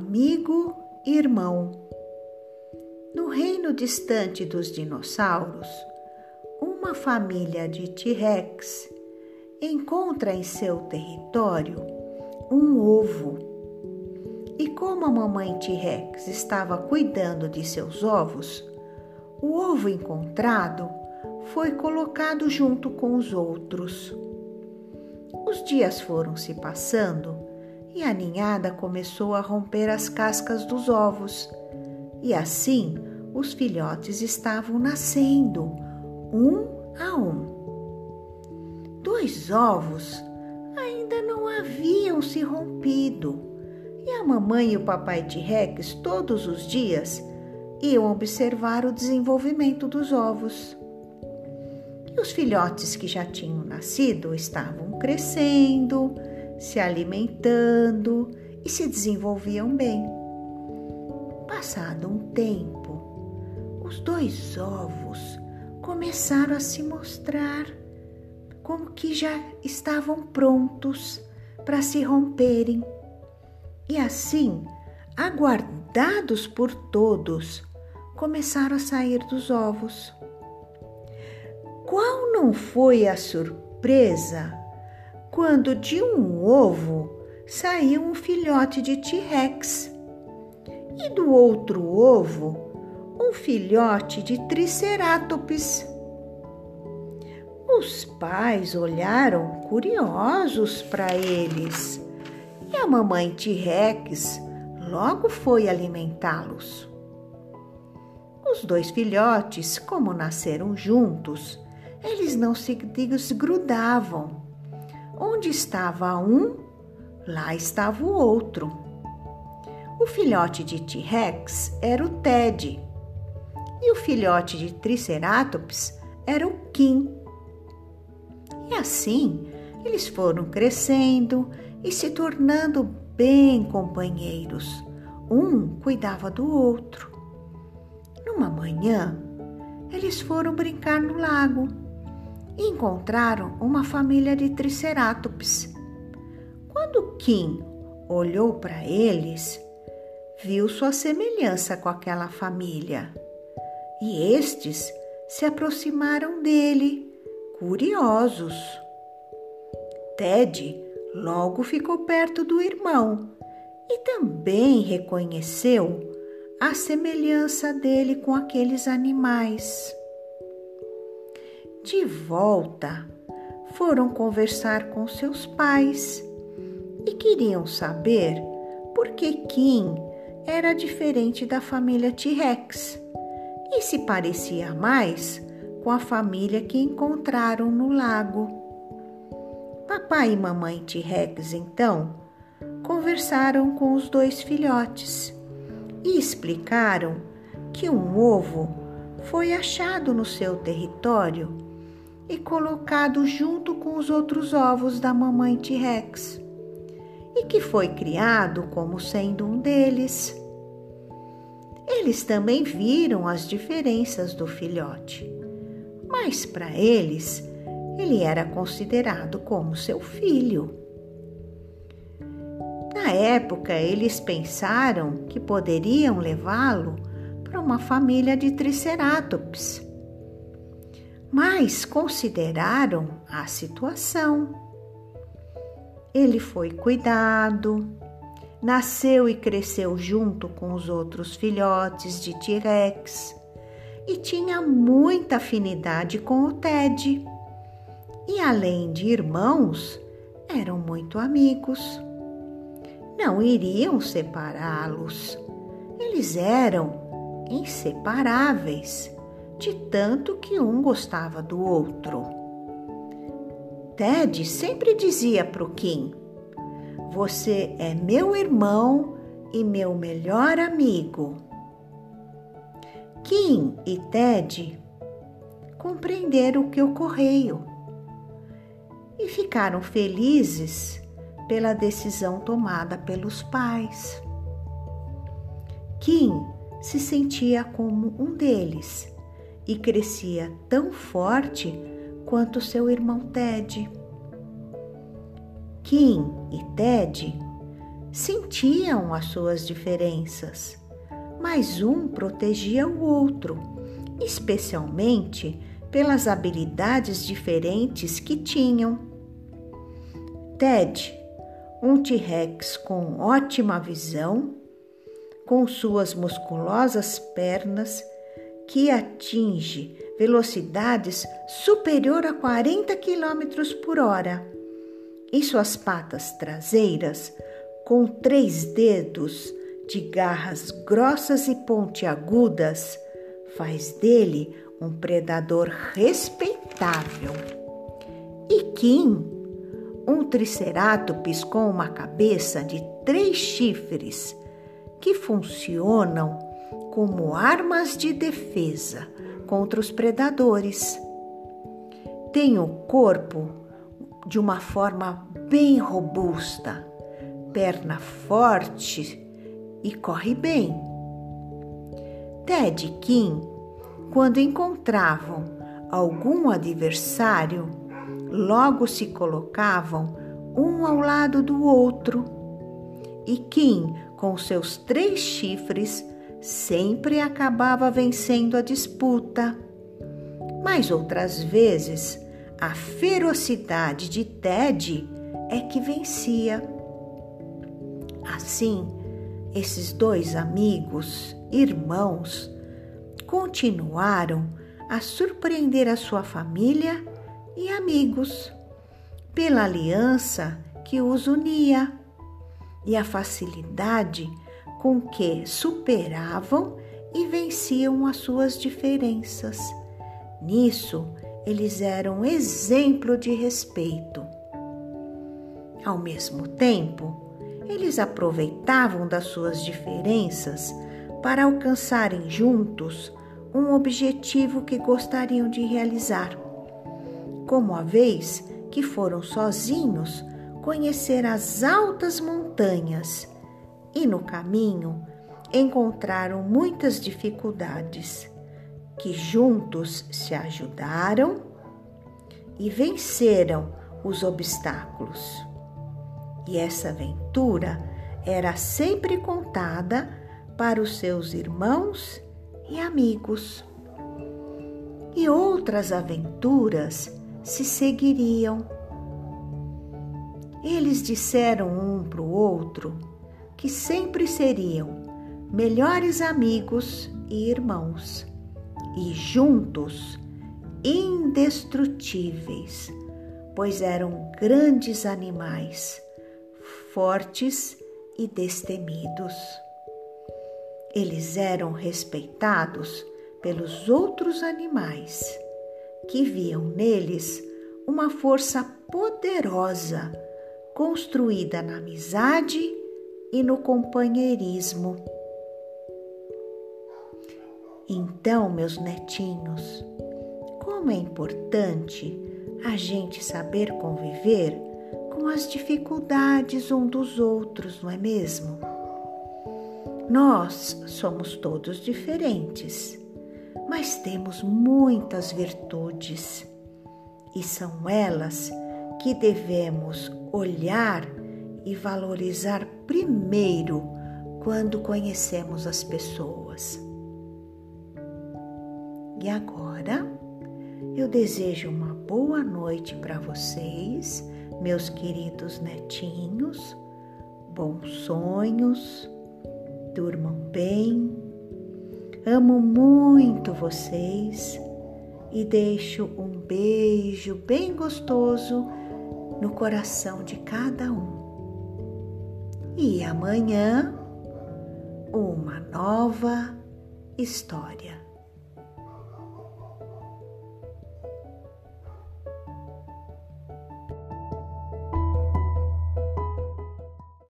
amigo e irmão. No reino distante dos dinossauros, uma família de T-Rex encontra em seu território um ovo. E como a mamãe T-Rex estava cuidando de seus ovos, o ovo encontrado foi colocado junto com os outros. Os dias foram se passando e a ninhada começou a romper as cascas dos ovos, e assim os filhotes estavam nascendo, um a um. Dois ovos ainda não haviam se rompido, e a mamãe e o papai T-Rex todos os dias iam observar o desenvolvimento dos ovos. E os filhotes que já tinham nascido estavam crescendo, se alimentando e se desenvolviam bem. Passado um tempo, os dois ovos começaram a se mostrar como que já estavam prontos para se romperem. E assim, aguardados por todos, começaram a sair dos ovos. Qual não foi a surpresa quando de um ovo saiu um filhote de T-Rex e do outro ovo um filhote de Triceratops. Os pais olharam curiosos para eles e a mamãe T-Rex logo foi alimentá-los. Os dois filhotes, como nasceram juntos, eles não se desgrudavam Onde estava um, lá estava o outro. O filhote de T-Rex era o Ted e o filhote de Triceratops era o Kim. E assim eles foram crescendo e se tornando bem companheiros. Um cuidava do outro. Numa manhã, eles foram brincar no lago encontraram uma família de triceratops. Quando Kim olhou para eles, viu sua semelhança com aquela família e estes se aproximaram dele, curiosos. Ted logo ficou perto do irmão e também reconheceu a semelhança dele com aqueles animais. De volta, foram conversar com seus pais e queriam saber por que Kim era diferente da família T-Rex e se parecia mais com a família que encontraram no lago. Papai e mamãe T-Rex, então, conversaram com os dois filhotes e explicaram que um ovo foi achado no seu território e colocado junto com os outros ovos da mamãe T-Rex, e que foi criado como sendo um deles. Eles também viram as diferenças do filhote, mas para eles ele era considerado como seu filho. Na época, eles pensaram que poderiam levá-lo para uma família de triceratops mas consideraram a situação. Ele foi cuidado, nasceu e cresceu junto com os outros filhotes de T-Rex e tinha muita afinidade com o Ted. E além de irmãos, eram muito amigos. Não iriam separá-los. Eles eram inseparáveis de tanto que um gostava do outro. Ted sempre dizia para o Kim: Você é meu irmão e meu melhor amigo. Kim e Ted compreenderam o que ocorreu e ficaram felizes pela decisão tomada pelos pais. Kim se sentia como um deles e crescia tão forte quanto seu irmão Ted. Kim e Ted sentiam as suas diferenças, mas um protegia o outro, especialmente pelas habilidades diferentes que tinham. Ted, um T-Rex com ótima visão, com suas musculosas pernas que atinge velocidades superior a 40 km por hora e suas patas traseiras com três dedos de garras grossas e pontiagudas faz dele um predador respeitável. E Kim, um triceratops com uma cabeça de três chifres que funcionam como armas de defesa contra os predadores. Tem o corpo de uma forma bem robusta, perna forte e corre bem. Ted e Kim quando encontravam algum adversário, logo se colocavam um ao lado do outro. E Kim, com seus três chifres, sempre acabava vencendo a disputa. Mas outras vezes, a ferocidade de Ted é que vencia. Assim, esses dois amigos, irmãos, continuaram a surpreender a sua família e amigos pela aliança que os unia e a facilidade com que superavam e venciam as suas diferenças. Nisso, eles eram exemplo de respeito. Ao mesmo tempo, eles aproveitavam das suas diferenças para alcançarem juntos um objetivo que gostariam de realizar. Como a vez que foram sozinhos conhecer as altas montanhas e no caminho encontraram muitas dificuldades, que juntos se ajudaram e venceram os obstáculos. E essa aventura era sempre contada para os seus irmãos e amigos. E outras aventuras se seguiriam. Eles disseram um para o outro que sempre seriam melhores amigos e irmãos, e juntos indestrutíveis, pois eram grandes animais, fortes e destemidos. Eles eram respeitados pelos outros animais, que viam neles uma força poderosa construída na amizade e no companheirismo. Então, meus netinhos, como é importante a gente saber conviver com as dificuldades um dos outros, não é mesmo? Nós somos todos diferentes, mas temos muitas virtudes e são elas que devemos olhar e valorizar primeiro quando conhecemos as pessoas. E agora eu desejo uma boa noite para vocês, meus queridos netinhos, bons sonhos durmam bem. Amo muito vocês e deixo um beijo bem gostoso no coração de cada um. E amanhã, uma nova história.